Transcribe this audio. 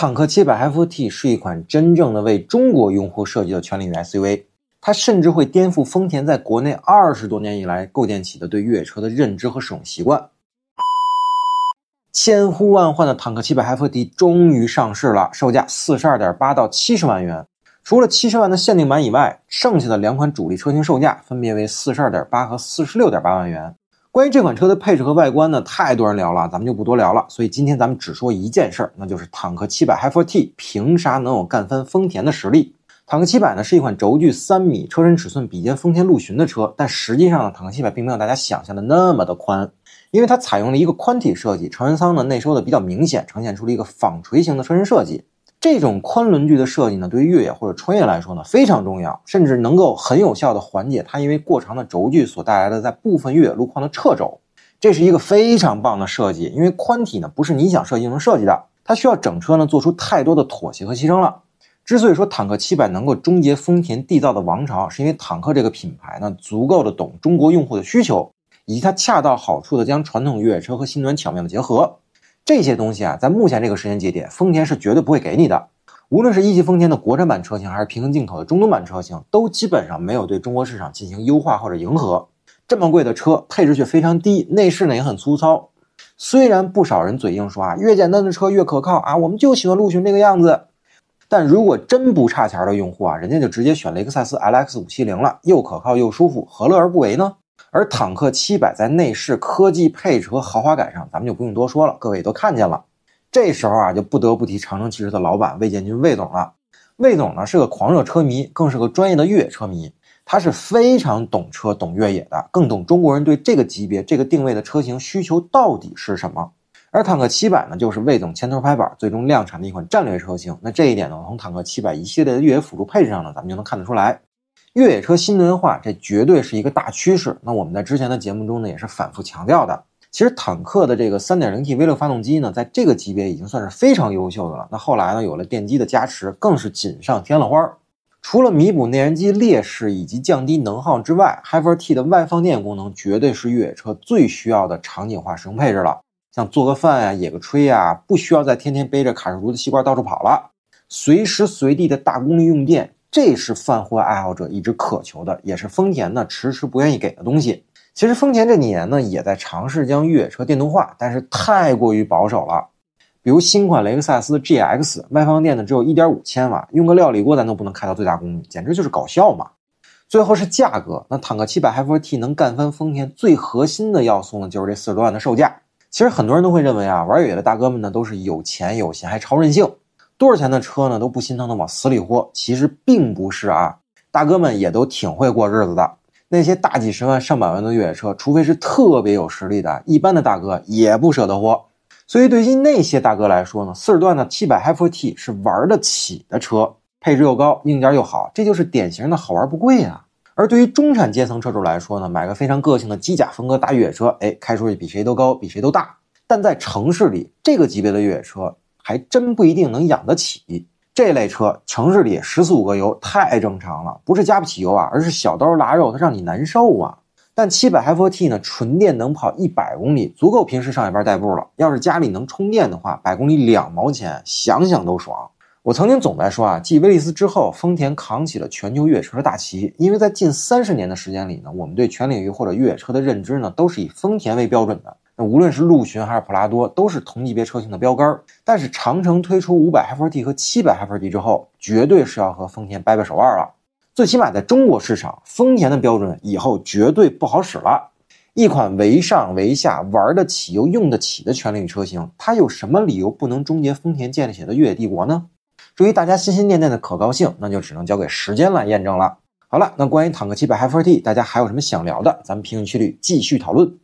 坦克700 FT 是一款真正的为中国用户设计的全领域 SUV，它甚至会颠覆丰田在国内二十多年以来构建起的对越野车的认知和使用习惯。千呼万唤的坦克700 FT 终于上市了，售价四十二点八到七十万元。除了七十万的限定版以外，剩下的两款主力车型售价分别为四十二点八和四十六点八万元。关于这款车的配置和外观呢，太多人聊了，咱们就不多聊了。所以今天咱们只说一件事儿，那就是坦克700 Hi4T 凭啥能有干翻丰田的实力？坦克700呢是一款轴距三米、车身尺寸比肩丰田陆巡的车，但实际上呢，坦克700并没有大家想象的那么的宽，因为它采用了一个宽体设计，成人舱呢内收的比较明显，呈现出了一个纺锤形的车身设计。这种宽轮距的设计呢，对于越野或者穿越来说呢非常重要，甚至能够很有效的缓解它因为过长的轴距所带来的在部分越野路况的侧轴。这是一个非常棒的设计，因为宽体呢不是你想设计就能设计的，它需要整车呢做出太多的妥协和牺牲了。之所以说坦克700能够终结丰田缔造的王朝，是因为坦克这个品牌呢足够的懂中国用户的需求，以及它恰到好处的将传统越野车和新能源巧妙的结合。这些东西啊，在目前这个时间节点，丰田是绝对不会给你的。无论是一汽丰田的国产版车型，还是平行进口的中东版车型，都基本上没有对中国市场进行优化或者迎合。这么贵的车，配置却非常低，内饰呢也很粗糙。虽然不少人嘴硬说啊，越简单的车越可靠啊，我们就喜欢陆巡这个样子。但如果真不差钱的用户啊，人家就直接选雷克萨斯 LX 五七零了，又可靠又舒服，何乐而不为呢？而坦克七百在内饰、科技、配置和豪华感上，咱们就不用多说了，各位都看见了。这时候啊，就不得不提长城汽车的老板魏建军魏总了。魏总呢是个狂热车迷，更是个专业的越野车迷，他是非常懂车、懂越野的，更懂中国人对这个级别、这个定位的车型需求到底是什么。而坦克七百呢，就是魏总牵头拍板，最终量产的一款战略车型。那这一点呢，从坦克七百一系列的越野辅助配置上呢，咱们就能看得出来。越野车新能源化，这绝对是一个大趋势。那我们在之前的节目中呢，也是反复强调的。其实坦克的这个 3.0T V6 发动机呢，在这个级别已经算是非常优秀的了。那后来呢，有了电机的加持，更是锦上添了花。除了弥补内燃机劣势以及降低能耗之外，Hyper T 的外放电功能绝对是越野车最需要的场景化使用配置了。像做个饭呀、野个炊呀，不需要再天天背着卡式炉的吸管到处跑了，随时随地的大功率用电。这是泛货爱好者一直渴求的，也是丰田呢迟迟不愿意给的东西。其实丰田这几年呢也在尝试将越野车电动化，但是太过于保守了。比如新款雷克萨斯 GX 外放电呢只有一点五千瓦，用个料理锅咱都不能开到最大功率，简直就是搞笑嘛。最后是价格，那坦克700 Hi4T 能干翻丰田最核心的要素呢，就是这四十多万的售价。其实很多人都会认为啊，玩越野的大哥们呢都是有钱有闲还超任性。多少钱的车呢？都不心疼的往死里豁。其实并不是啊，大哥们也都挺会过日子的。那些大几十万、上百万的越野车，除非是特别有实力的，一般的大哥也不舍得豁。所以对于那些大哥来说呢，四十段的七百 Hi4T 是玩得起的车，配置又高，硬件又好，这就是典型的好玩不贵啊。而对于中产阶层车主来说呢，买个非常个性的机甲风格大越野车，哎，开出去比谁都高，比谁都大。但在城市里，这个级别的越野车。还真不一定能养得起这类车，城市里十四五个油太正常了，不是加不起油啊，而是小刀拉肉，它让你难受啊。但七百 Hi4T 呢，纯电能跑一百公里，足够平时上下班代步了。要是家里能充电的话，百公里两毛钱，想想都爽。我曾经总在说啊，继威利斯之后，丰田扛起了全球越野车的大旗，因为在近三十年的时间里呢，我们对全领域或者越野车的认知呢，都是以丰田为标准的。无论是陆巡还是普拉多，都是同级别车型的标杆。但是长城推出五百 Hi4T 和七百 Hi4T 之后，绝对是要和丰田掰掰手腕了。最起码在中国市场，丰田的标准以后绝对不好使了。一款为上为下、玩得起又用得起的全领域车型，它有什么理由不能终结丰田建立起的越野帝国呢？至于大家心心念念的可靠性，那就只能交给时间来验证了。好了，那关于坦克七百 Hi4T，大家还有什么想聊的？咱们评论区里继续讨论。